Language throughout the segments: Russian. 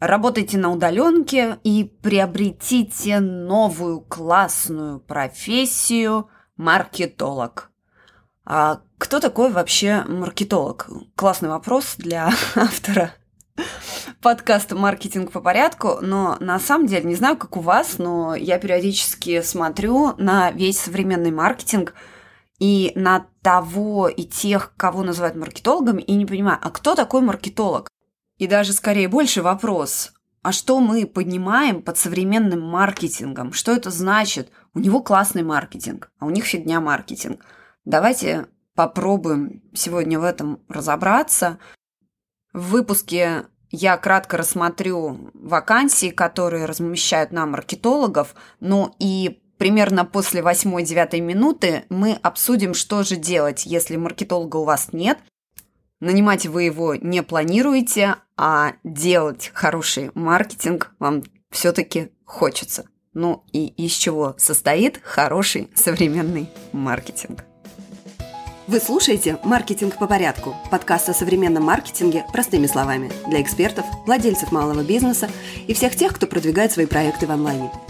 Работайте на удаленке и приобретите новую классную профессию маркетолог. А кто такой вообще маркетолог? Классный вопрос для автора подкаста «Маркетинг по порядку», но на самом деле, не знаю, как у вас, но я периодически смотрю на весь современный маркетинг и на того и тех, кого называют маркетологами, и не понимаю, а кто такой маркетолог? И даже скорее больше вопрос, а что мы поднимаем под современным маркетингом? Что это значит? У него классный маркетинг, а у них фигня маркетинг. Давайте попробуем сегодня в этом разобраться. В выпуске я кратко рассмотрю вакансии, которые размещают на маркетологов, ну и примерно после 8-9 минуты мы обсудим, что же делать, если маркетолога у вас нет, Нанимать вы его не планируете, а делать хороший маркетинг вам все-таки хочется. Ну и из чего состоит хороший современный маркетинг? Вы слушаете «Маркетинг по порядку» – подкаст о современном маркетинге простыми словами для экспертов, владельцев малого бизнеса и всех тех, кто продвигает свои проекты в онлайне –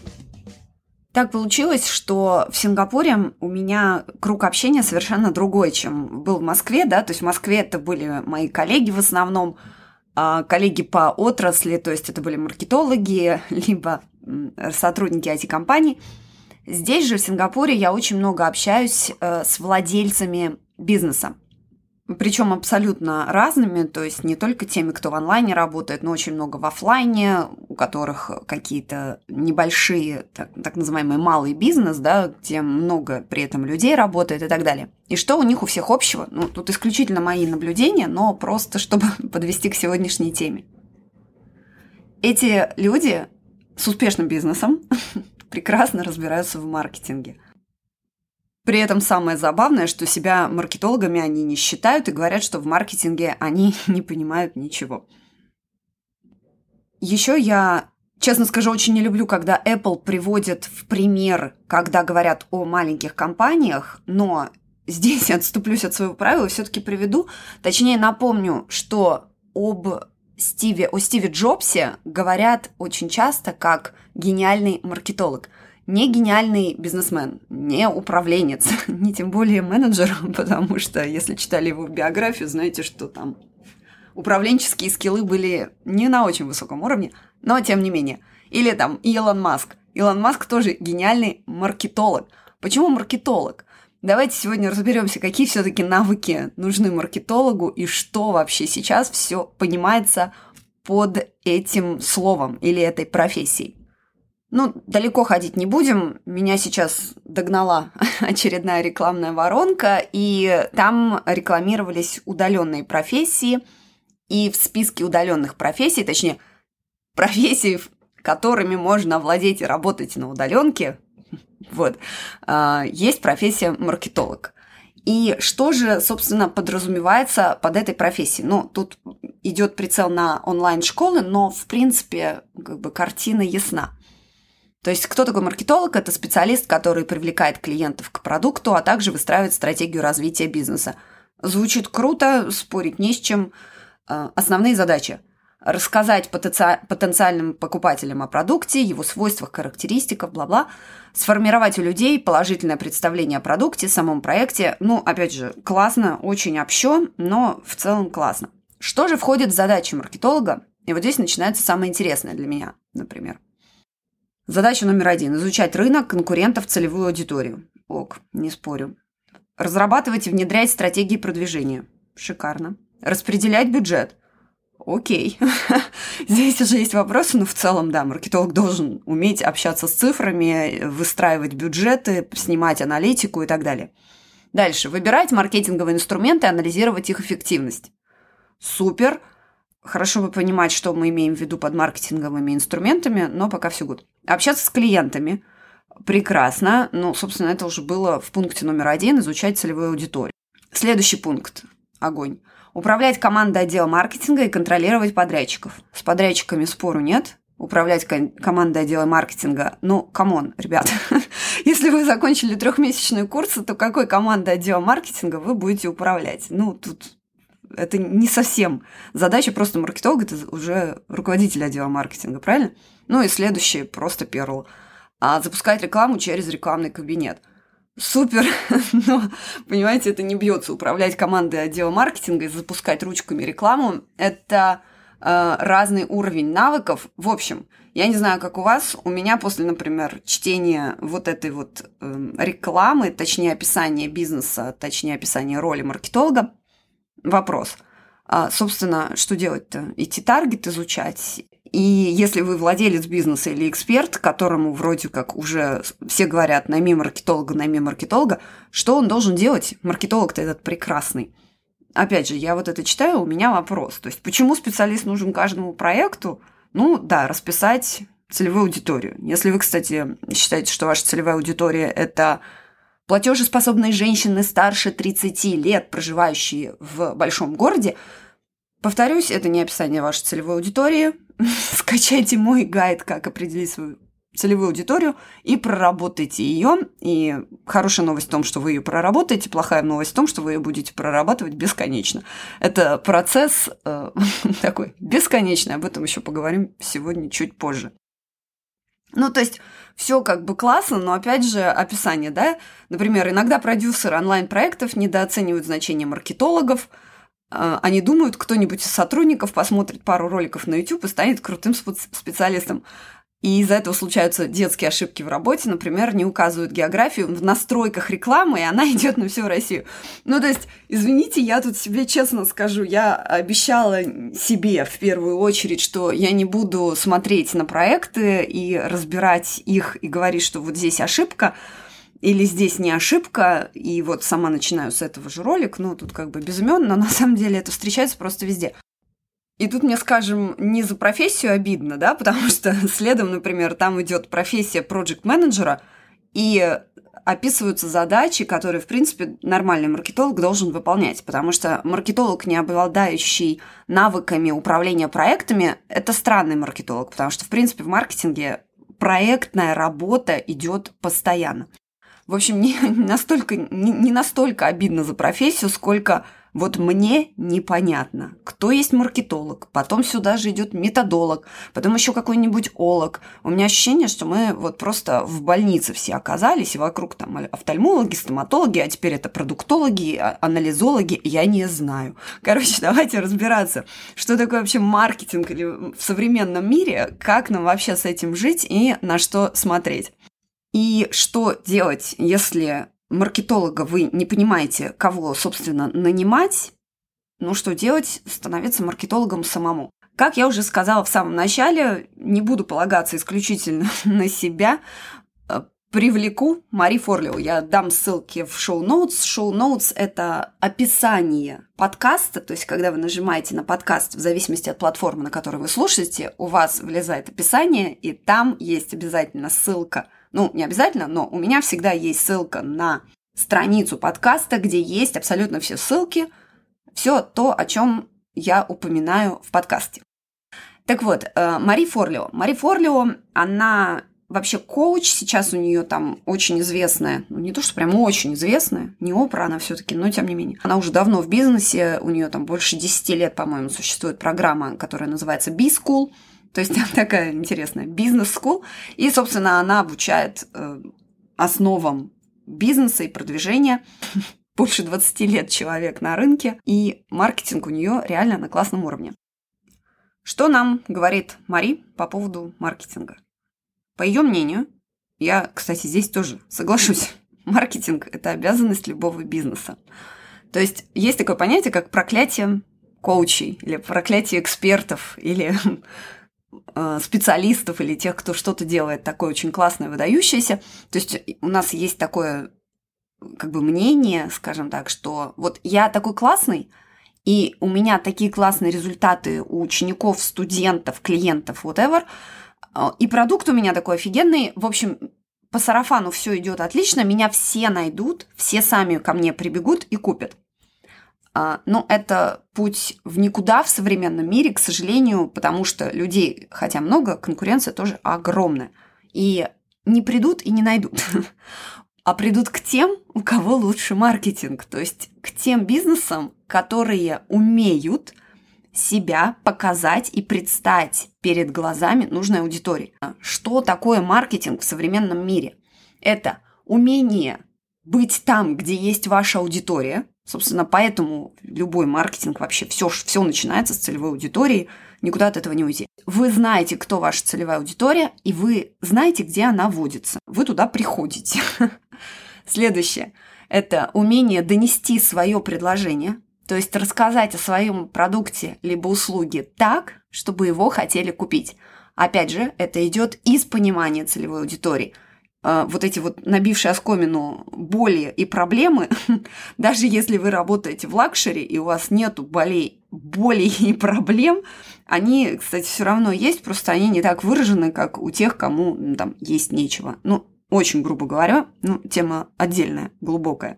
Так получилось, что в Сингапуре у меня круг общения совершенно другой, чем был в Москве, да, то есть в Москве это были мои коллеги в основном, а, коллеги по отрасли, то есть это были маркетологи, либо сотрудники IT-компаний. Здесь же, в Сингапуре, я очень много общаюсь э, с владельцами бизнеса причем абсолютно разными, то есть не только теми, кто в онлайне работает, но очень много в офлайне, у которых какие-то небольшие, так, так называемый малый бизнес, да, где много при этом людей работает и так далее. И что у них у всех общего? Ну, тут исключительно мои наблюдения, но просто чтобы подвести к сегодняшней теме. Эти люди с успешным бизнесом прекрасно разбираются в маркетинге – при этом самое забавное, что себя маркетологами они не считают и говорят, что в маркетинге они не понимают ничего. Еще я, честно скажу, очень не люблю, когда Apple приводит в пример, когда говорят о маленьких компаниях, но здесь я отступлюсь от своего правила все-таки приведу, точнее напомню, что об Стиве, о Стиве Джобсе говорят очень часто как гениальный маркетолог – не гениальный бизнесмен, не управленец, не тем более менеджер, потому что, если читали его биографию, знаете, что там управленческие скиллы были не на очень высоком уровне, но тем не менее. Или там Илон Маск. Илон Маск тоже гениальный маркетолог. Почему маркетолог? Давайте сегодня разберемся, какие все-таки навыки нужны маркетологу и что вообще сейчас все понимается под этим словом или этой профессией. Ну, далеко ходить не будем. Меня сейчас догнала очередная рекламная воронка, и там рекламировались удаленные профессии. И в списке удаленных профессий, точнее, профессий, которыми можно овладеть и работать на удаленке, вот, а, есть профессия маркетолог. И что же, собственно, подразумевается под этой профессией? Ну, тут идет прицел на онлайн-школы, но, в принципе, как бы картина ясна. То есть кто такой маркетолог? Это специалист, который привлекает клиентов к продукту, а также выстраивает стратегию развития бизнеса. Звучит круто, спорить не с чем. А, основные задачи – рассказать потенциальным покупателям о продукте, его свойствах, характеристиках, бла-бла, сформировать у людей положительное представление о продукте, самом проекте. Ну, опять же, классно, очень общо, но в целом классно. Что же входит в задачи маркетолога? И вот здесь начинается самое интересное для меня, например – Задача номер один – изучать рынок, конкурентов, целевую аудиторию. Ок, не спорю. Разрабатывать и внедрять стратегии продвижения. Шикарно. Распределять бюджет. Окей. Здесь уже есть вопросы, но в целом, да, маркетолог должен уметь общаться с цифрами, выстраивать бюджеты, снимать аналитику и так далее. Дальше. Выбирать маркетинговые инструменты, анализировать их эффективность. Супер. Хорошо бы понимать, что мы имеем в виду под маркетинговыми инструментами, но пока все good. Общаться с клиентами, Прекрасно. Ну, собственно, это уже было в пункте номер один – изучать целевую аудиторию. Следующий пункт – огонь. Управлять командой отдела маркетинга и контролировать подрядчиков. С подрядчиками спору нет. Управлять командой отдела маркетинга. Ну, come on, ребят. Если вы закончили трехмесячные курсы, то какой командой отдела маркетинга вы будете управлять? Ну, тут это не совсем задача, просто маркетолог – это уже руководитель отдела маркетинга, правильно? Ну и следующий – просто перл. А запускать рекламу через рекламный кабинет. Супер, но, понимаете, это не бьется. Управлять командой отдела маркетинга и запускать ручками рекламу – это э, разный уровень навыков. В общем, я не знаю, как у вас, у меня после, например, чтения вот этой вот э, рекламы, точнее описания бизнеса, точнее описания роли маркетолога, Вопрос. А, собственно, что делать-то? Идти таргет изучать? И если вы владелец бизнеса или эксперт, которому вроде как уже все говорят найми маркетолога, найми маркетолога, что он должен делать? Маркетолог-то этот прекрасный. Опять же, я вот это читаю, у меня вопрос. То есть, почему специалист нужен каждому проекту? Ну, да, расписать целевую аудиторию. Если вы, кстати, считаете, что ваша целевая аудитория – это Платежеспособные женщины старше 30 лет, проживающие в большом городе, повторюсь, это не описание вашей целевой аудитории. Скачайте мой гайд, как определить свою целевую аудиторию и проработайте ее. И хорошая новость в том, что вы ее проработаете, плохая новость в том, что вы ее будете прорабатывать бесконечно. Это процесс э, такой бесконечный, об этом еще поговорим сегодня чуть позже. Ну, то есть все как бы классно, но опять же описание, да? Например, иногда продюсеры онлайн-проектов недооценивают значение маркетологов. А, они думают, кто-нибудь из сотрудников посмотрит пару роликов на YouTube и станет крутым специалистом. И из-за этого случаются детские ошибки в работе. Например, не указывают географию в настройках рекламы, и она идет на всю Россию. Ну, то есть, извините, я тут себе честно скажу, я обещала себе в первую очередь, что я не буду смотреть на проекты и разбирать их и говорить, что вот здесь ошибка, или здесь не ошибка, и вот сама начинаю с этого же ролик, ну, тут как бы без имен, но на самом деле это встречается просто везде. И тут мне, скажем, не за профессию обидно, да, потому что следом, например, там идет профессия проект-менеджера, и описываются задачи, которые, в принципе, нормальный маркетолог должен выполнять, потому что маркетолог, не обладающий навыками управления проектами, это странный маркетолог, потому что, в принципе, в маркетинге проектная работа идет постоянно. В общем, не настолько, не, не настолько обидно за профессию, сколько вот мне непонятно, кто есть маркетолог, потом сюда же идет методолог, потом еще какой-нибудь олог. У меня ощущение, что мы вот просто в больнице все оказались, и вокруг там офтальмологи, стоматологи, а теперь это продуктологи, а, анализологи, я не знаю. Короче, давайте разбираться, что такое вообще маркетинг в современном мире, как нам вообще с этим жить и на что смотреть. И что делать, если маркетолога вы не понимаете, кого, собственно, нанимать, ну что делать? Становиться маркетологом самому. Как я уже сказала в самом начале, не буду полагаться исключительно на себя, э, привлеку Мари Форлио. Я дам ссылки в шоу-ноутс. Шоу-ноутс – это описание подкаста, то есть когда вы нажимаете на подкаст, в зависимости от платформы, на которой вы слушаете, у вас влезает описание, и там есть обязательно ссылка – ну, не обязательно, но у меня всегда есть ссылка на страницу подкаста, где есть абсолютно все ссылки, все то, о чем я упоминаю в подкасте. Так вот, э, Мари Форлио. Мари Форлио, она вообще коуч, сейчас у нее там очень известная, ну не то, что прям очень известная, не опра она все-таки, но тем не менее. Она уже давно в бизнесе, у нее там больше 10 лет, по-моему, существует программа, которая называется B-School – то есть такая интересная бизнес-скул. И, собственно, она обучает э, основам бизнеса и продвижения. Больше 20 лет человек на рынке, и маркетинг у нее реально на классном уровне. Что нам говорит Мари по поводу маркетинга? По ее мнению, я, кстати, здесь тоже соглашусь, маркетинг – это обязанность любого бизнеса. То есть есть такое понятие, как проклятие коучей или проклятие экспертов или специалистов или тех, кто что-то делает такое очень классное, выдающееся. То есть у нас есть такое как бы мнение, скажем так, что вот я такой классный, и у меня такие классные результаты у учеников, студентов, клиентов, whatever, э, и продукт у меня такой офигенный. В общем, по сарафану все идет отлично, меня все найдут, все сами ко мне прибегут и купят. А, но это путь в никуда в современном мире, к сожалению, потому что людей, хотя много, конкуренция тоже огромная. И не придут и не найдут, а придут к тем, у кого лучше маркетинг, то есть к тем бизнесам, которые умеют себя показать и предстать перед глазами нужной аудитории. Что такое маркетинг в современном мире? Это умение быть там, где есть ваша аудитория. Собственно, поэтому любой маркетинг вообще все, все начинается с целевой аудитории, никуда от этого не уйти. Вы знаете, кто ваша целевая аудитория, и вы знаете, где она водится. Вы туда приходите. Следующее – это умение донести свое предложение, то есть рассказать о своем продукте либо услуге так, чтобы его хотели купить. Опять же, это идет из понимания целевой аудитории – вот эти вот набившие оскомину боли и проблемы, даже если вы работаете в luxury и у вас нету болей, болей и проблем, они, кстати, все равно есть, просто они не так выражены, как у тех, кому ну, там есть нечего. Ну, очень грубо говоря, ну, тема отдельная, глубокая.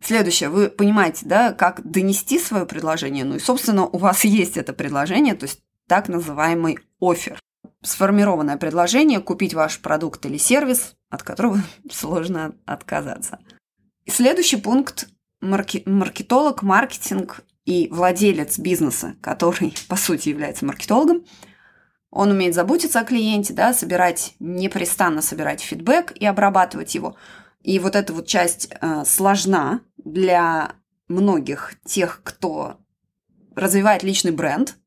Следующее, вы понимаете, да, как донести свое предложение, ну и, собственно, у вас есть это предложение, то есть так называемый офер сформированное предложение купить ваш продукт или сервис, от которого сложно отказаться. Следующий пункт марки- маркетолог, маркетинг и владелец бизнеса, который, по сути, является маркетологом, он умеет заботиться о клиенте, да, собирать, непрестанно собирать фидбэк и обрабатывать его. И вот эта вот часть э, сложна для многих тех, кто развивает личный бренд,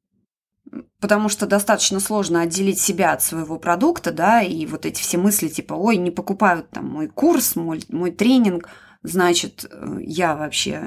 потому что достаточно сложно отделить себя от своего продукта, да, и вот эти все мысли типа, ой, не покупают там мой курс, мой, мой тренинг, значит, э, я вообще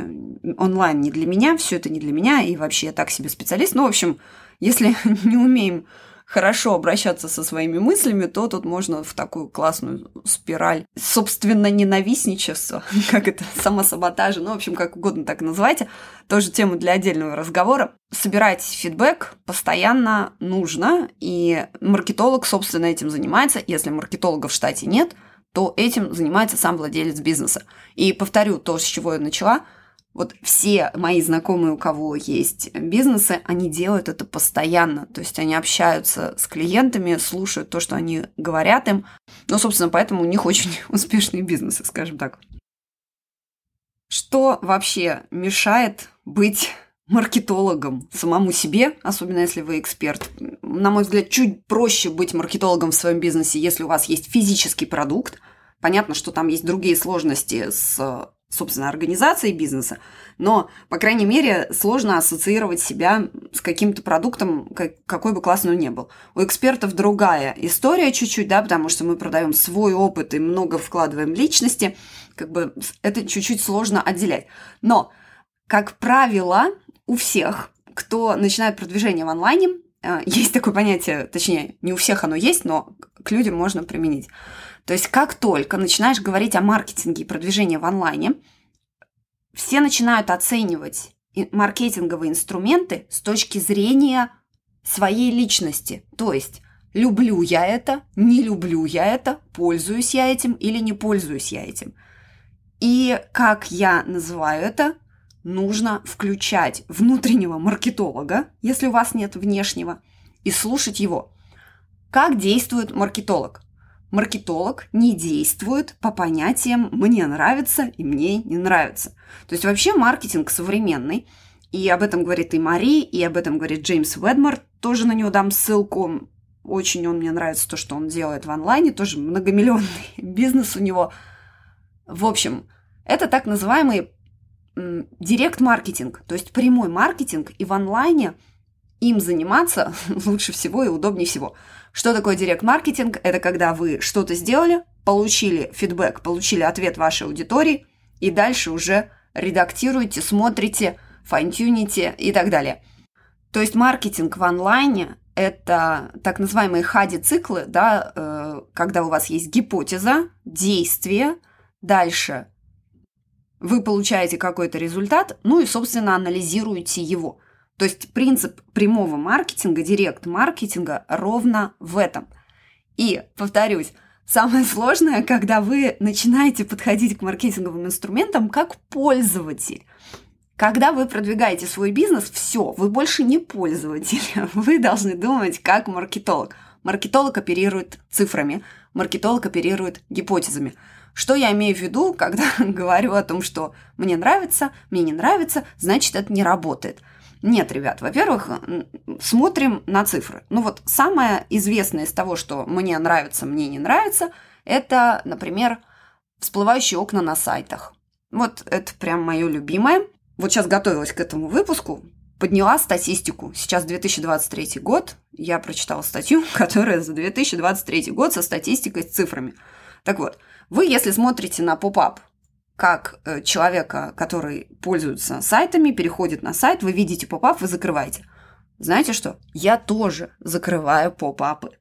онлайн не для меня, все это не для меня, и вообще я так себе специалист. Ну, в общем, если не умеем хорошо обращаться со своими мыслями, то тут можно в такую классную спираль собственно ненавистничества, как это, самосаботажа, ну, в общем, как угодно так называйте, тоже тему для отдельного разговора. Собирать фидбэк постоянно нужно, и маркетолог, собственно, этим занимается. Если маркетолога в штате нет, то этим занимается сам владелец бизнеса. И повторю то, с чего я начала – вот все мои знакомые, у кого есть бизнесы, они делают это постоянно. То есть они общаются с клиентами, слушают то, что они говорят им. Ну, собственно, поэтому у них очень успешные бизнесы, скажем так. Что вообще мешает быть маркетологом самому себе, особенно если вы эксперт. На мой взгляд, чуть проще быть маркетологом в своем бизнесе, если у вас есть физический продукт. Понятно, что там есть другие сложности с собственно, организацией бизнеса, но, по крайней мере, сложно ассоциировать себя с каким-то продуктом, какой бы классный он ни был. У экспертов другая история чуть-чуть, да, потому что мы продаем свой опыт и много вкладываем личности, как бы это чуть-чуть сложно отделять. Но, как правило, у всех, кто начинает продвижение в онлайне, э, есть такое понятие, точнее, не у всех оно есть, но к людям можно применить – то есть как только начинаешь говорить о маркетинге и продвижении в онлайне, все начинают оценивать маркетинговые инструменты с точки зрения своей личности. То есть люблю я это, не люблю я это, пользуюсь я этим или не пользуюсь я этим. И как я называю это, нужно включать внутреннего маркетолога, если у вас нет внешнего, и слушать его. Как действует маркетолог? Маркетолог не действует по понятиям «мне нравится» и «мне не нравится». То есть вообще маркетинг современный, и об этом говорит и Мари, и об этом говорит Джеймс Ведмор, тоже на него дам ссылку. Очень он мне нравится то, что он делает в онлайне, тоже многомиллионный бизнес у него. В общем, это так называемый директ-маркетинг, то есть прямой маркетинг, и в онлайне им заниматься лучше всего и удобнее всего – что такое директ-маркетинг? Это когда вы что-то сделали, получили фидбэк, получили ответ вашей аудитории, и дальше уже редактируете, смотрите, файнтюните и так далее. То есть маркетинг в онлайне – это так называемые хади-циклы, да, э, когда у вас есть гипотеза, действие, дальше вы получаете какой-то результат, ну и, собственно, анализируете его. То есть принцип прямого маркетинга, директ-маркетинга ровно в этом. И, повторюсь, Самое сложное, когда вы начинаете подходить к маркетинговым инструментам как пользователь. Когда вы продвигаете свой бизнес, все, вы больше не пользователь. Вы должны думать как маркетолог. Маркетолог оперирует цифрами, маркетолог оперирует гипотезами. Что я имею в виду, когда говорю о том, что мне нравится, мне не нравится, значит, это не работает. Нет, ребят, во-первых, смотрим на цифры. Ну вот самое известное из того, что мне нравится, мне не нравится, это, например, всплывающие окна на сайтах. Вот это прям мое любимое. Вот сейчас готовилась к этому выпуску, подняла статистику. Сейчас 2023 год, я прочитала статью, которая за 2023 год со статистикой, с цифрами. Так вот, вы, если смотрите на pop-up как э, человека, который пользуется сайтами, переходит на сайт, вы видите pop-up, вы закрываете. Знаете что? Я тоже закрываю pop-up ы.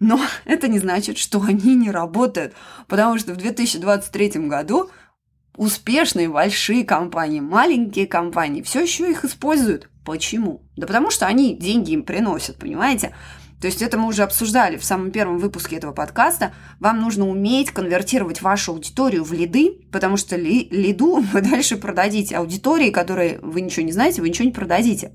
Но это не значит, что они не работают, потому что в 2023 году успешные большие компании, маленькие компании все еще их используют. Почему? Да потому что они деньги им приносят, понимаете? То есть это мы уже обсуждали в самом первом выпуске этого подкаста. Вам нужно уметь конвертировать вашу аудиторию в лиды, потому что ли, лиду вы дальше продадите. Аудитории, которые вы ничего не знаете, вы ничего не продадите.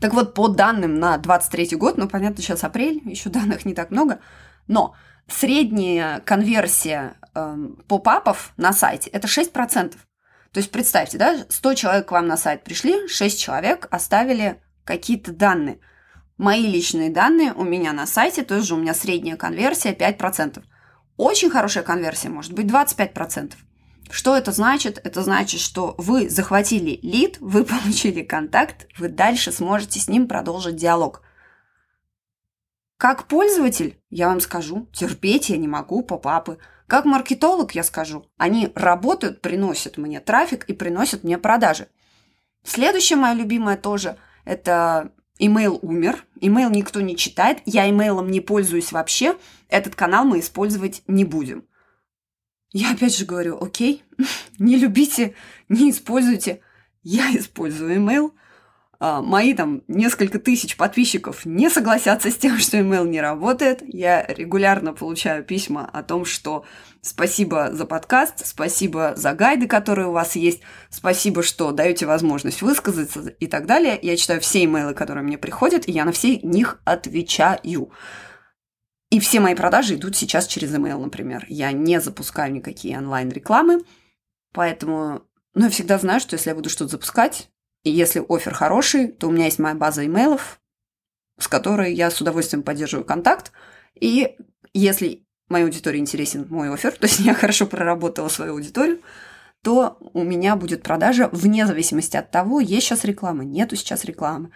Так вот, по данным на 23 год, ну, понятно, сейчас апрель, еще данных не так много, но средняя конверсия э, поп-апов на сайте – это 6%. То есть представьте, да, 100 человек к вам на сайт пришли, 6 человек оставили какие-то данные – Мои личные данные у меня на сайте, тоже у меня средняя конверсия 5%. Очень хорошая конверсия может быть 25%. Что это значит? Это значит, что вы захватили лид, вы получили контакт, вы дальше сможете с ним продолжить диалог. Как пользователь, я вам скажу, терпеть я не могу поп-апы. Как маркетолог я скажу, они работают, приносят мне трафик и приносят мне продажи. Следующее мое любимое тоже – это Имейл умер, имейл никто не читает, я имейлом не пользуюсь вообще, этот канал мы использовать не будем. Я опять же говорю, окей, не любите, не используйте. Я использую имейл, мои там несколько тысяч подписчиков не согласятся с тем, что email не работает. Я регулярно получаю письма о том, что спасибо за подкаст, спасибо за гайды, которые у вас есть, спасибо, что даете возможность высказаться и так далее. Я читаю все имейлы, которые мне приходят, и я на все них отвечаю. И все мои продажи идут сейчас через email, например. Я не запускаю никакие онлайн-рекламы, поэтому ну, я всегда знаю, что если я буду что-то запускать, и если офер хороший, то у меня есть моя база имейлов, с которой я с удовольствием поддерживаю контакт. И если моей аудитории интересен мой офер, то есть я хорошо проработала свою аудиторию, то у меня будет продажа вне зависимости от того, есть сейчас реклама, нету сейчас рекламы.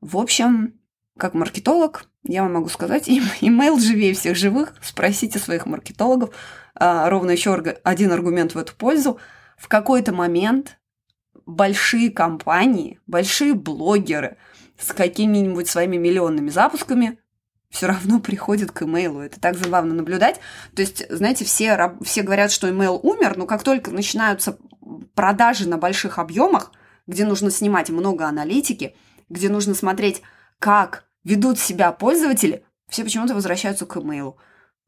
В общем, как маркетолог, я вам могу сказать, имейл живее всех живых. Спросите своих маркетологов. А, ровно еще один аргумент в эту пользу. В какой-то момент большие компании, большие блогеры с какими-нибудь своими миллионными запусками все равно приходят к имейлу. Это так забавно наблюдать. То есть, знаете, все, все говорят, что имейл умер, но как только начинаются продажи на больших объемах, где нужно снимать много аналитики, где нужно смотреть, как ведут себя пользователи, все почему-то возвращаются к имейлу.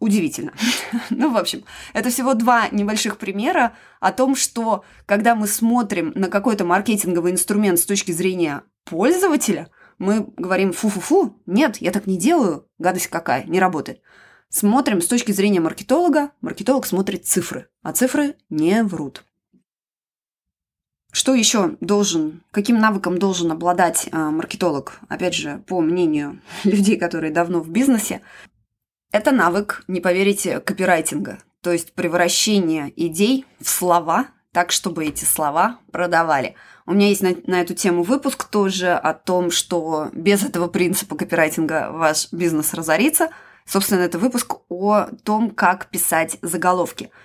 Удивительно. ну, в общем, это всего два небольших примера о том, что когда мы смотрим на какой-то маркетинговый инструмент с точки зрения пользователя, мы говорим фу-фу-фу, нет, я так не делаю, гадость какая, не работает. Смотрим с точки зрения маркетолога, маркетолог смотрит цифры, а цифры не врут. Что еще должен, каким навыком должен обладать э, маркетолог? Опять же, по мнению людей, которые давно в бизнесе, это навык, не поверите, копирайтинга, то есть превращение идей в слова, так, чтобы эти слова продавали. У меня есть на, на эту тему выпуск тоже о том, что без этого принципа копирайтинга ваш бизнес разорится. Собственно, это выпуск о том, как писать заголовки –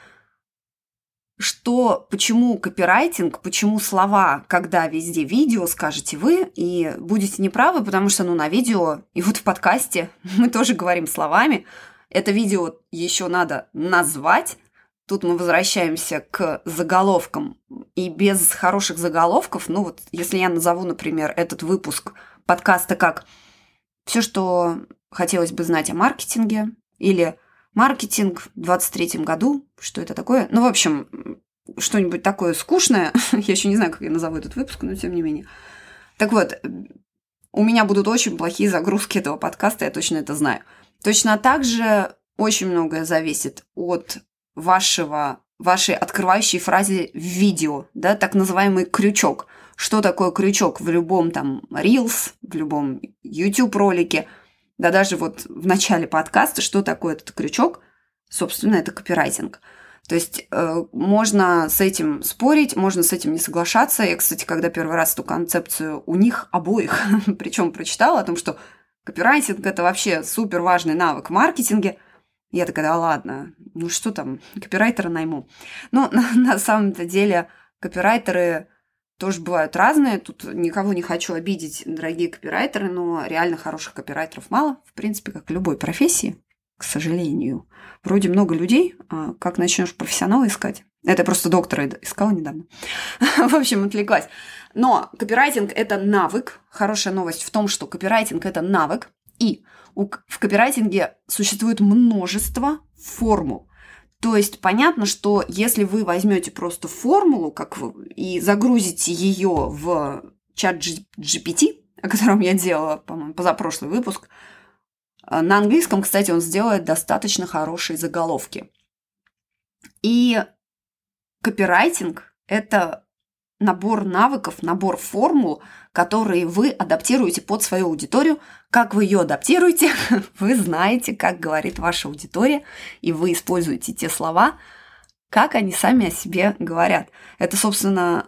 что, почему копирайтинг, почему слова, когда везде видео, скажете вы, и будете неправы, потому что, ну, на видео, и вот в подкасте мы тоже говорим словами, это видео еще надо назвать, Тут мы возвращаемся к заголовкам. И без хороших заголовков, ну вот если я назову, например, этот выпуск подкаста как «Все, что хотелось бы знать о маркетинге» или маркетинг в 23 году. Что это такое? Ну, в общем, что-нибудь такое скучное. я еще не знаю, как я назову этот выпуск, но тем не менее. Так вот, у меня будут очень плохие загрузки этого подкаста, я точно это знаю. Точно так же очень многое зависит от вашего, вашей открывающей фразы в видео, да, так называемый крючок. Что такое крючок в любом там Reels, в любом YouTube ролике, да даже вот в начале подкаста, что такое этот крючок? Собственно, это копирайтинг. То есть э, можно с этим спорить, можно с этим не соглашаться. Я, кстати, когда первый раз эту концепцию у них обоих, причем прочитала о том, что копирайтинг это вообще супер важный навык в маркетинге, я такая, да ладно, ну что там, копирайтера найму. Ну, на, на самом-то деле, копирайтеры тоже бывают разные. Тут никого не хочу обидеть, дорогие копирайтеры, но реально хороших копирайтеров мало, в принципе, как любой профессии к сожалению. Вроде много людей, а как начнешь профессионала искать? Это просто доктора искала недавно. В общем, отвлеклась. Но копирайтинг – это навык. Хорошая новость в том, что копирайтинг – это навык. И в копирайтинге существует множество формул. То есть понятно, что если вы возьмете просто формулу как вы, и загрузите ее в чат GPT, о котором я делала, по-моему, позапрошлый выпуск – а, на английском, кстати, он сделает достаточно хорошие заголовки. И копирайтинг – это набор навыков, набор формул, которые вы адаптируете под свою аудиторию. Как вы ее адаптируете, вы знаете, как говорит ваша аудитория, и вы используете те слова, как они сами о себе говорят. Это, собственно,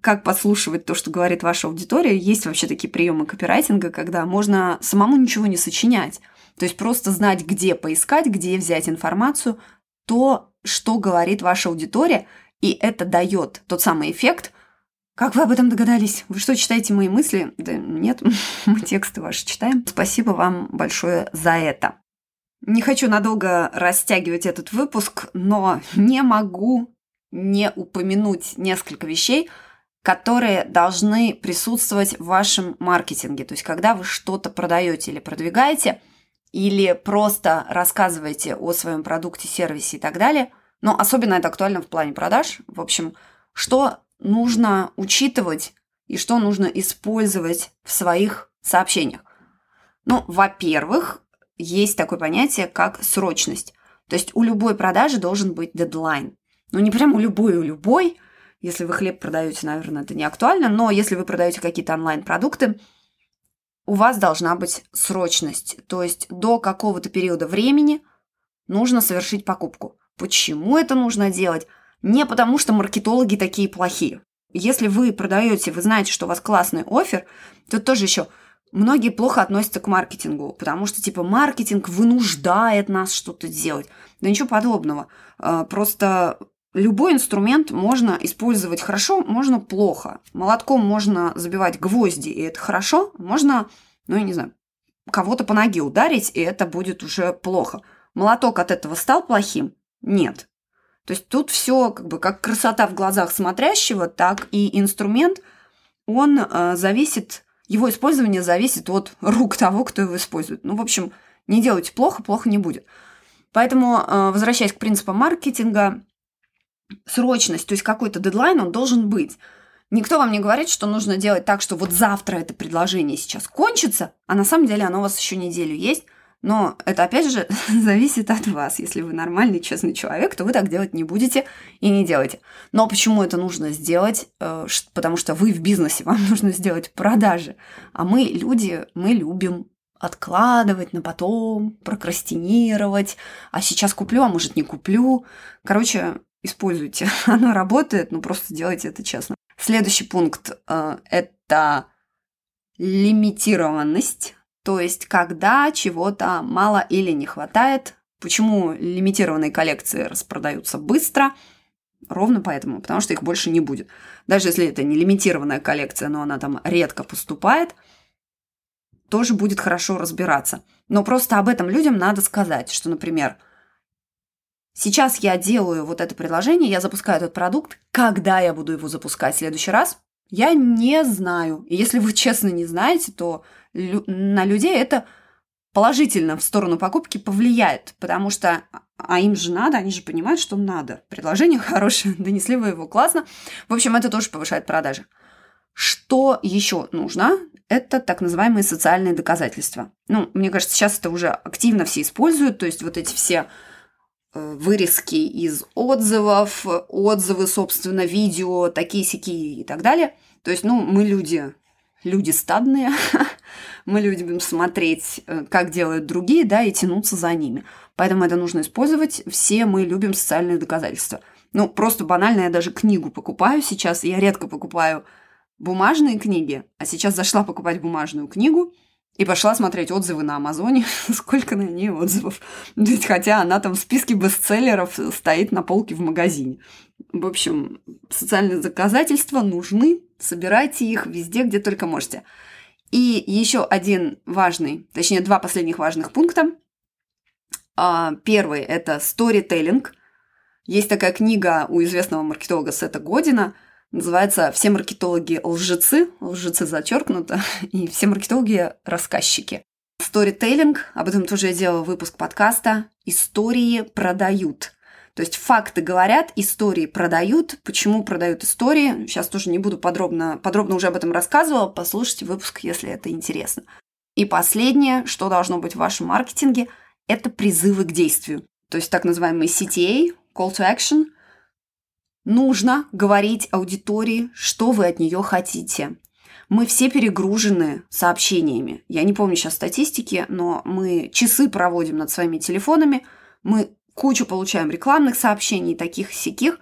как подслушивать то, что говорит ваша аудитория. Есть вообще такие приемы копирайтинга, когда можно самому ничего не сочинять. То есть просто знать, где поискать, где взять информацию, то, что говорит ваша аудитория, и это дает тот самый эффект. Как вы об этом догадались? Вы что, читаете мои мысли? Да нет, мы тексты ваши читаем. Спасибо вам большое за это. Не хочу надолго растягивать этот выпуск, но не могу не упомянуть несколько вещей, которые должны присутствовать в вашем маркетинге. То есть, когда вы что-то продаете или продвигаете – или просто рассказываете о своем продукте, сервисе и так далее. Но особенно это актуально в плане продаж. В общем, что нужно учитывать и что нужно использовать в своих сообщениях. Ну, во-первых, есть такое понятие, как срочность. То есть у любой продажи должен быть дедлайн. Ну, не прям у любой, у любой. Если вы хлеб продаете, наверное, это не актуально, но если вы продаете какие-то онлайн-продукты, у вас должна быть срочность. То есть до какого-то периода времени нужно совершить покупку. Почему это нужно делать? Не потому, что маркетологи такие плохие. Если вы продаете, вы знаете, что у вас классный офер, то тоже еще многие плохо относятся к маркетингу, потому что типа маркетинг вынуждает нас что-то делать. Да ничего подобного. А, просто Любой инструмент можно использовать хорошо, можно плохо. Молотком можно забивать гвозди, и это хорошо. Можно, ну, я не знаю, кого-то по ноге ударить, и это будет уже плохо. Молоток от этого стал плохим? Нет. То есть тут все как бы как красота в глазах смотрящего, так и инструмент, он э, зависит, его использование зависит от рук того, кто его использует. Ну, в общем, не делайте плохо, плохо не будет. Поэтому, э, возвращаясь к принципам маркетинга, срочность, то есть какой-то дедлайн, он должен быть. Никто вам не говорит, что нужно делать так, что вот завтра это предложение сейчас кончится, а на самом деле оно у вас еще неделю есть. Но это, опять же, зависит от вас. Если вы нормальный, честный человек, то вы так делать не будете и не делайте. Но почему это нужно сделать? Э, потому что вы в бизнесе, вам нужно сделать продажи. А мы, люди, мы любим откладывать на потом, прокрастинировать. А сейчас куплю, а может не куплю. Короче, используйте. Оно работает, но просто делайте это честно. Следующий пункт э, это лимитированность, то есть когда чего-то мало или не хватает. Почему лимитированные коллекции распродаются быстро? Ровно поэтому, потому что их больше не будет. Даже если это не лимитированная коллекция, но она там редко поступает, тоже будет хорошо разбираться. Но просто об этом людям надо сказать, что, например, Сейчас я делаю вот это предложение, я запускаю этот продукт. Когда я буду его запускать в следующий раз, я не знаю. И если вы честно не знаете, то лю- на людей это положительно в сторону покупки повлияет, потому что а им же надо, они же понимают, что надо. Предложение хорошее, донесли вы его классно. В общем, это тоже повышает продажи. Что еще нужно? Это так называемые социальные доказательства. Ну, мне кажется, сейчас это уже активно все используют, то есть вот эти все вырезки из отзывов, отзывы, собственно, видео, такие-сякие и так далее. То есть, ну, мы люди, люди стадные, мы любим смотреть, э, как делают другие, да, и тянуться за ними. Поэтому это нужно использовать. Все мы любим социальные доказательства. Ну, просто банально, я даже книгу покупаю сейчас, я редко покупаю бумажные книги, а сейчас зашла покупать бумажную книгу и пошла смотреть отзывы на Амазоне, сколько на ней отзывов. Ведь хотя она там в списке бестселлеров стоит на полке в магазине. В общем, социальные доказательства нужны, собирайте их везде, где только можете. И еще один важный, точнее, два последних важных пункта. А, первый – это storytelling. Есть такая книга у известного маркетолога Сета Година – Называется «Все маркетологи лжецы», лжецы зачеркнуто, и все маркетологи рассказчики. Сторителлинг, об этом тоже я делала выпуск подкаста, истории продают. То есть факты говорят, истории продают. Почему продают истории? Сейчас тоже не буду подробно, подробно уже об этом рассказывала. Послушайте выпуск, если это интересно. И последнее, что должно быть в вашем маркетинге, это призывы к действию. То есть так называемый CTA, Call to Action – Нужно говорить аудитории, что вы от нее хотите. Мы все перегружены сообщениями. Я не помню сейчас статистики, но мы часы проводим над своими телефонами, мы кучу получаем рекламных сообщений, таких сяких.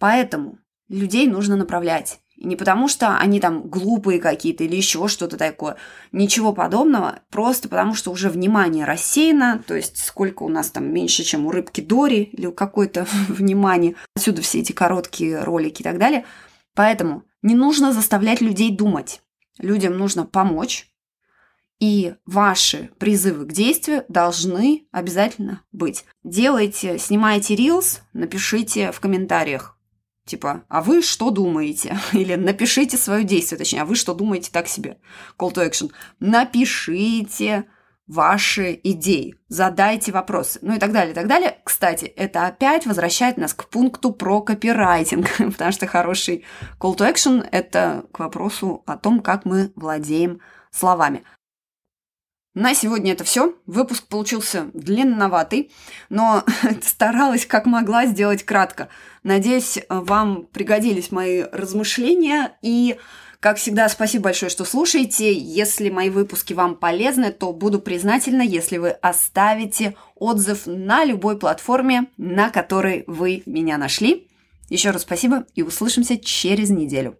Поэтому людей нужно направлять. Не потому, что они там глупые какие-то или еще что-то такое. Ничего подобного. Просто потому, что уже внимание рассеяно. То есть сколько у нас там меньше, чем у рыбки Дори или у какой-то внимания. Отсюда все эти короткие ролики и так далее. Поэтому не нужно заставлять людей думать. Людям нужно помочь. И ваши призывы к действию должны обязательно быть. Делайте, снимайте рилс, напишите в комментариях, Типа, а вы что думаете? Или напишите свое действие, точнее, а вы что думаете так себе? Call to action. Напишите ваши идеи, задайте вопросы, ну и так далее, и так далее. Кстати, это опять возвращает нас к пункту про копирайтинг, потому что хороший call to action – это к вопросу о том, как мы владеем словами. На сегодня это все. Выпуск получился длинноватый, но старалась как могла сделать кратко. Надеюсь, вам пригодились мои размышления и как всегда, спасибо большое, что слушаете. Если мои выпуски вам полезны, то буду признательна, если вы оставите отзыв на любой платформе, на которой вы меня нашли. Еще раз спасибо и услышимся через неделю.